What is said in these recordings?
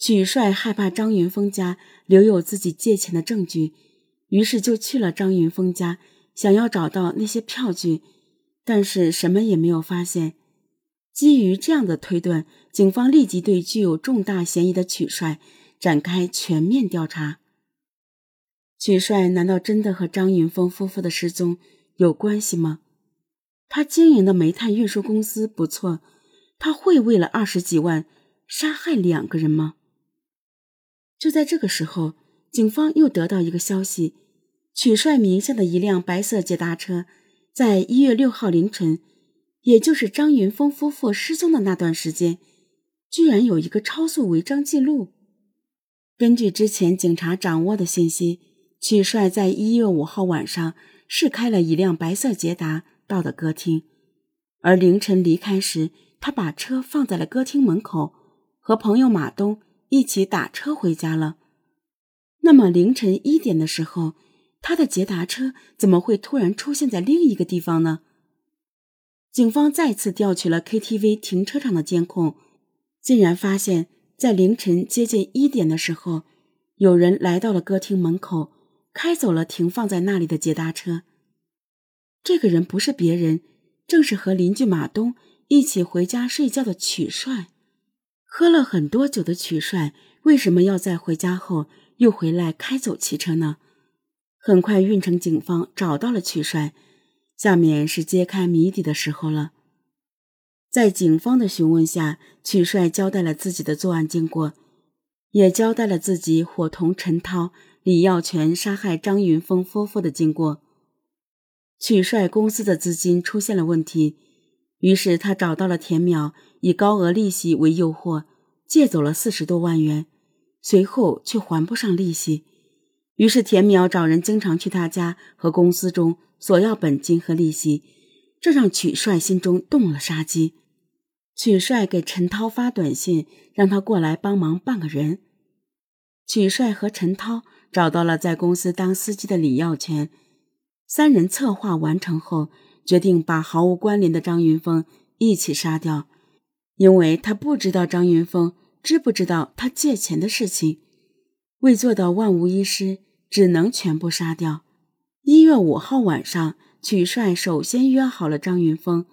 曲帅害怕张云峰家留有自己借钱的证据，于是就去了张云峰家，想要找到那些票据，但是什么也没有发现。基于这样的推断，警方立即对具有重大嫌疑的曲帅展开全面调查。曲帅难道真的和张云峰夫妇的失踪有关系吗？他经营的煤炭运输公司不错，他会为了二十几万杀害两个人吗？就在这个时候，警方又得到一个消息：曲帅名下的一辆白色捷达车，在一月六号凌晨，也就是张云峰夫妇失踪的那段时间，居然有一个超速违章记录。根据之前警察掌握的信息，曲帅在一月五号晚上试开了一辆白色捷达到的歌厅，而凌晨离开时，他把车放在了歌厅门口，和朋友马东。一起打车回家了。那么凌晨一点的时候，他的捷达车怎么会突然出现在另一个地方呢？警方再次调取了 KTV 停车场的监控，竟然发现，在凌晨接近一点的时候，有人来到了歌厅门口，开走了停放在那里的捷达车。这个人不是别人，正是和邻居马东一起回家睡觉的曲帅。喝了很多酒的曲帅为什么要在回家后又回来开走汽车呢？很快，运城警方找到了曲帅。下面是揭开谜底的时候了。在警方的询问下，曲帅交代了自己的作案经过，也交代了自己伙同陈涛、李耀全杀害张云峰夫妇的经过。曲帅公司的资金出现了问题。于是他找到了田淼，以高额利息为诱惑，借走了四十多万元，随后却还不上利息。于是田淼找人经常去他家和公司中索要本金和利息，这让曲帅心中动了杀机。曲帅给陈涛发短信，让他过来帮忙办个人。曲帅和陈涛找到了在公司当司机的李耀全，三人策划完成后。决定把毫无关联的张云峰一起杀掉，因为他不知道张云峰知不知道他借钱的事情。为做到万无一失，只能全部杀掉。一月五号晚上，曲帅首先约好了张云峰，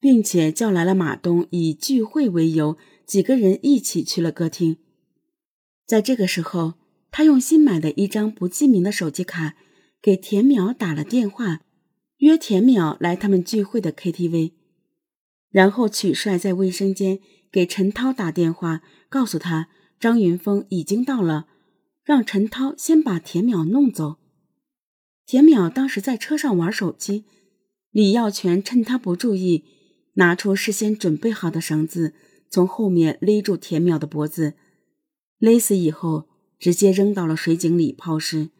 并且叫来了马东，以聚会为由，几个人一起去了歌厅。在这个时候，他用新买的一张不记名的手机卡给田淼打了电话。约田淼来他们聚会的 KTV，然后曲帅在卫生间给陈涛打电话，告诉他张云峰已经到了，让陈涛先把田淼弄走。田淼当时在车上玩手机，李耀全趁他不注意，拿出事先准备好的绳子，从后面勒住田淼的脖子，勒死以后直接扔到了水井里抛尸。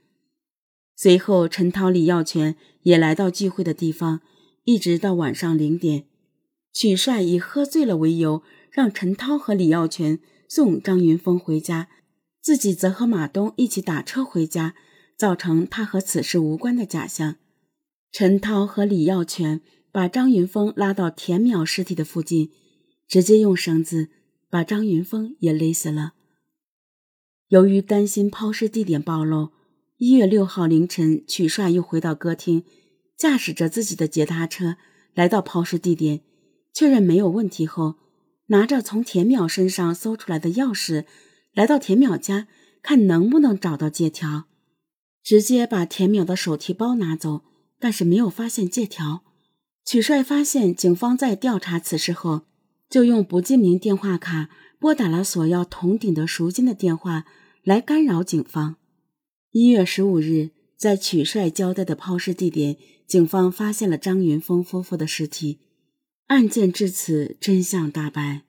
随后，陈涛、李耀全也来到聚会的地方，一直到晚上零点。曲帅以喝醉了为由，让陈涛和李耀全送张云峰回家，自己则和马东一起打车回家，造成他和此事无关的假象。陈涛和李耀全把张云峰拉到田淼尸体的附近，直接用绳子把张云峰也勒死了。由于担心抛尸地点暴露。一月六号凌晨，曲帅又回到歌厅，驾驶着自己的捷达车来到抛尸地点，确认没有问题后，拿着从田淼身上搜出来的钥匙，来到田淼家看能不能找到借条，直接把田淼的手提包拿走，但是没有发现借条。曲帅发现警方在调查此事后，就用不记名电话卡拨打了索要铜鼎的赎金的电话，来干扰警方。一月十五日，在曲帅交代的抛尸地点，警方发现了张云峰夫妇的尸体。案件至此真相大白。